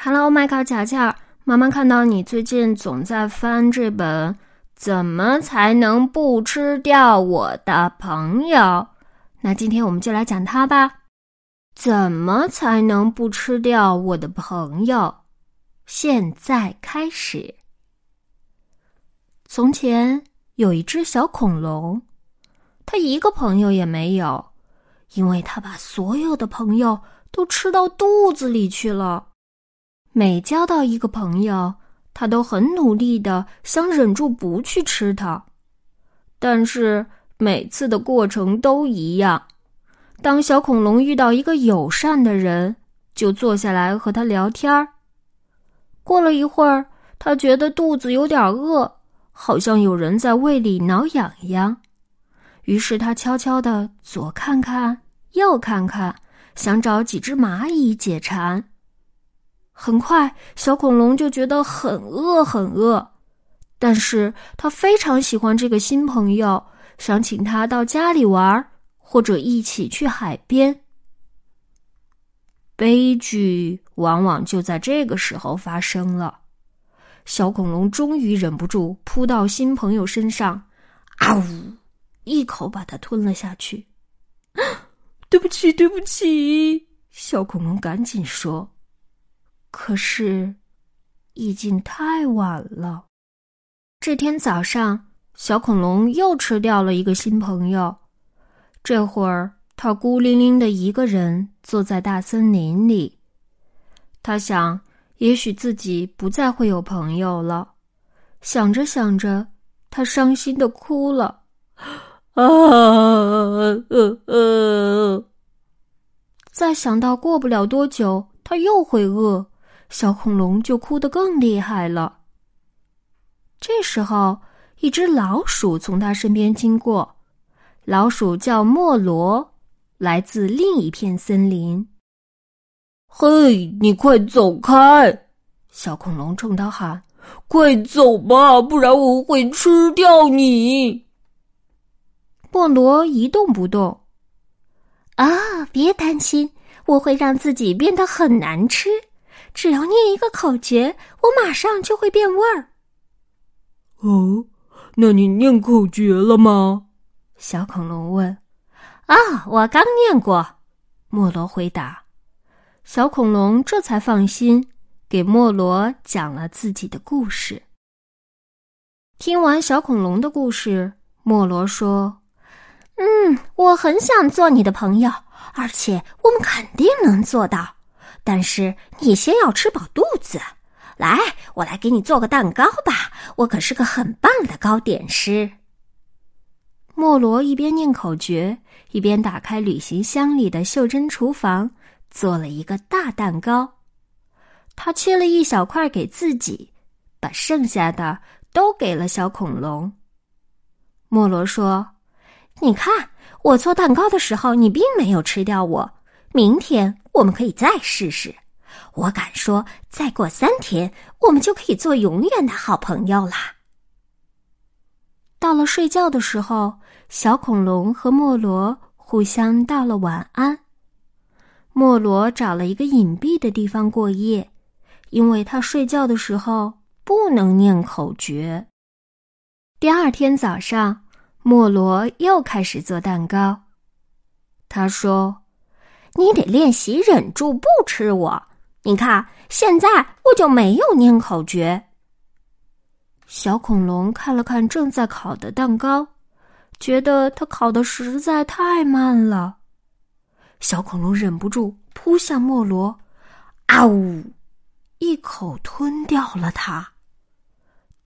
Hello，麦考巧巧，妈妈看到你最近总在翻这本《怎么才能不吃掉我的朋友》，那今天我们就来讲它吧。怎么才能不吃掉我的朋友？现在开始。从前有一只小恐龙，它一个朋友也没有，因为它把所有的朋友都吃到肚子里去了。每交到一个朋友，他都很努力的想忍住不去吃它，但是每次的过程都一样。当小恐龙遇到一个友善的人，就坐下来和他聊天儿。过了一会儿，他觉得肚子有点饿，好像有人在胃里挠痒痒，于是他悄悄的左看看，右看看，想找几只蚂蚁解馋。很快，小恐龙就觉得很饿，很饿。但是他非常喜欢这个新朋友，想请他到家里玩，或者一起去海边。悲剧往往就在这个时候发生了。小恐龙终于忍不住扑到新朋友身上，啊呜，一口把它吞了下去。对不起，对不起，小恐龙赶紧说。可是，已经太晚了。这天早上，小恐龙又吃掉了一个新朋友。这会儿，他孤零零的一个人坐在大森林里。他想，也许自己不再会有朋友了。想着想着，他伤心的哭了。啊，呃呃。再想到过不了多久，他又会饿。小恐龙就哭得更厉害了。这时候，一只老鼠从他身边经过。老鼠叫莫罗，来自另一片森林。嘿，你快走开！小恐龙冲他喊：“快走吧，不然我会吃掉你！”莫罗一动不动。啊，别担心，我会让自己变得很难吃。只要念一个口诀，我马上就会变味儿。哦，那你念口诀了吗？小恐龙问。啊，我刚念过。莫罗回答。小恐龙这才放心，给莫罗讲了自己的故事。听完小恐龙的故事，莫罗说：“嗯，我很想做你的朋友，而且我们肯定能做到。”但是你先要吃饱肚子，来，我来给你做个蛋糕吧。我可是个很棒的糕点师。莫罗一边念口诀，一边打开旅行箱里的袖珍厨房，做了一个大蛋糕。他切了一小块给自己，把剩下的都给了小恐龙。莫罗说：“你看，我做蛋糕的时候，你并没有吃掉我。明天。”我们可以再试试，我敢说，再过三天，我们就可以做永远的好朋友啦。到了睡觉的时候，小恐龙和莫罗互相道了晚安。莫罗找了一个隐蔽的地方过夜，因为他睡觉的时候不能念口诀。第二天早上，莫罗又开始做蛋糕。他说。你得练习忍住不吃我。你看，现在我就没有念口诀。小恐龙看了看正在烤的蛋糕，觉得它烤的实在太慢了。小恐龙忍不住扑向莫罗，啊呜，一口吞掉了它。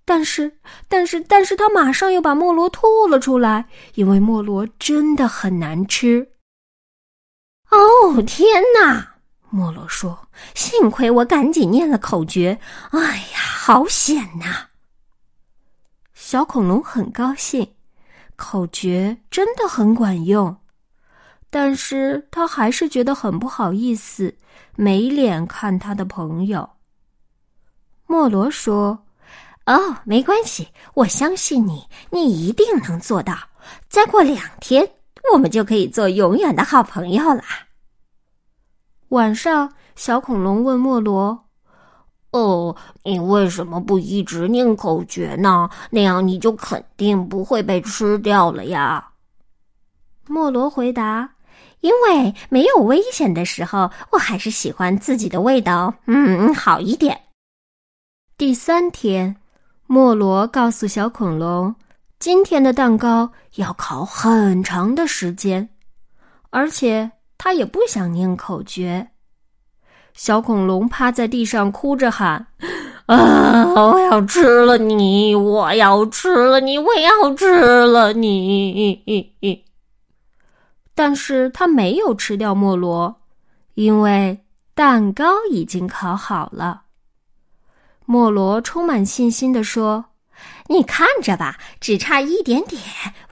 但是，但是，但是，他马上又把莫罗吐了出来，因为莫罗真的很难吃。哦天哪！莫罗说：“幸亏我赶紧念了口诀。哎呀，好险呐！”小恐龙很高兴，口诀真的很管用。但是他还是觉得很不好意思，没脸看他的朋友。莫罗说：“哦，没关系，我相信你，你一定能做到。再过两天。”我们就可以做永远的好朋友啦。晚上，小恐龙问莫罗：“哦，你为什么不一直念口诀呢？那样你就肯定不会被吃掉了呀。莫罗回答：“因为没有危险的时候，我还是喜欢自己的味道，嗯，好一点。”第三天，莫罗告诉小恐龙：“今天的蛋糕要烤很长的时间，而且他也不想念口诀。”小恐龙趴在地上哭着喊：“啊！我要吃了你！我要吃了你！我要吃了你！”但是他没有吃掉莫罗，因为蛋糕已经烤好了。莫罗充满信心地说：“你看着吧，只差一点点，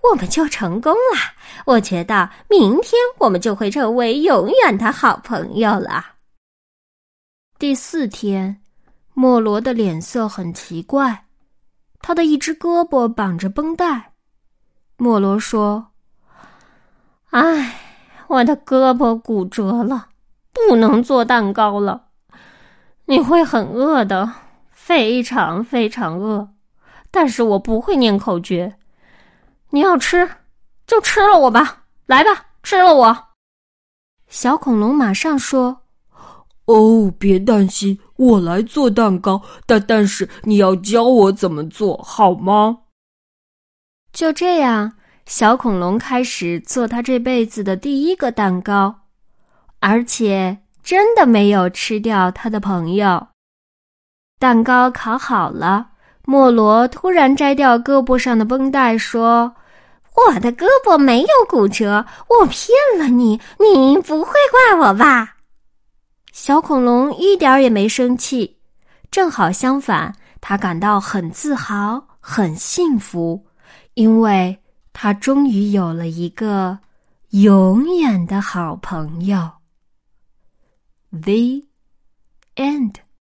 我们就成功了。我觉得明天我们就会成为永远的好朋友了。”第四天，莫罗的脸色很奇怪，他的一只胳膊绑着绷带。莫罗说：“唉，我的胳膊骨折了，不能做蛋糕了。你会很饿的，非常非常饿。但是我不会念口诀，你要吃就吃了我吧，来吧，吃了我。”小恐龙马上说。哦，别担心，我来做蛋糕，但但是你要教我怎么做好吗？就这样，小恐龙开始做他这辈子的第一个蛋糕，而且真的没有吃掉他的朋友。蛋糕烤好了，莫罗突然摘掉胳膊上的绷带，说：“我的胳膊没有骨折，我骗了你，你不会怪我吧？”小恐龙一点儿也没生气，正好相反，他感到很自豪、很幸福，因为他终于有了一个永远的好朋友。The end.